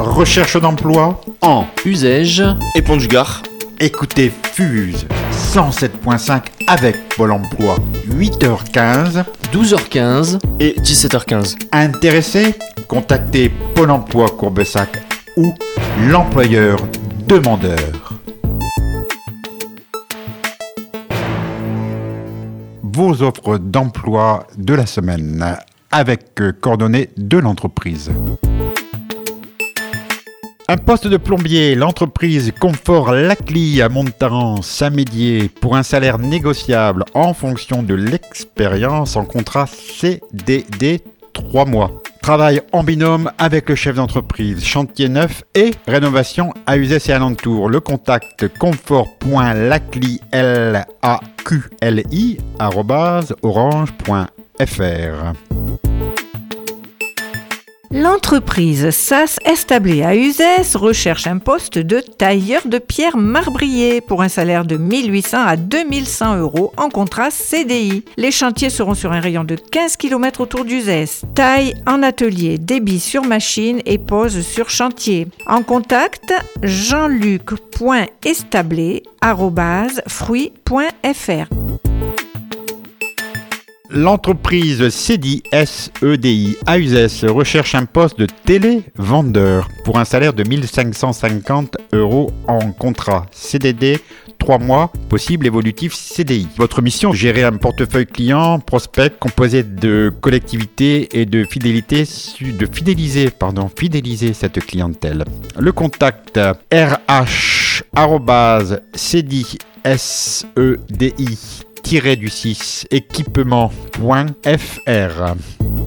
Recherche d'emploi En usage et Pont du Gard. Écoutez Fuse 107.5 avec Pôle emploi. 8h15. 12h15 et 17h15. Intéressé Contactez Pôle emploi Courbesac ou l'employeur demandeur. Vos offres d'emploi de la semaine avec coordonnées de l'entreprise. Un poste de plombier, l'entreprise Confort Lacli à Montaran, Saint-Médier, pour un salaire négociable en fonction de l'expérience en contrat CDD 3 mois. Travail en binôme avec le chef d'entreprise, chantier neuf et rénovation à Uzès et alentour. Le contact confort.lacli, l a q l i orange.fr. L'entreprise SAS Establé à Uzès recherche un poste de tailleur de pierre marbrier pour un salaire de 1800 à 2100 euros en contrat CDI. Les chantiers seront sur un rayon de 15 km autour d'Uzès. Taille en atelier, débit sur machine et pose sur chantier. En contact, jean-luc.establé.fruit.fr. L'entreprise CEDI SEDI Uzès recherche un poste de télévendeur pour un salaire de 1550 euros en contrat CDD 3 mois, possible évolutif CDI. Votre mission, gérer un portefeuille client, prospect composé de collectivités et de fidélité, de fidéliser, pardon, fidéliser cette clientèle. Le contact RH CDI SEDI du 6 équipement.fr.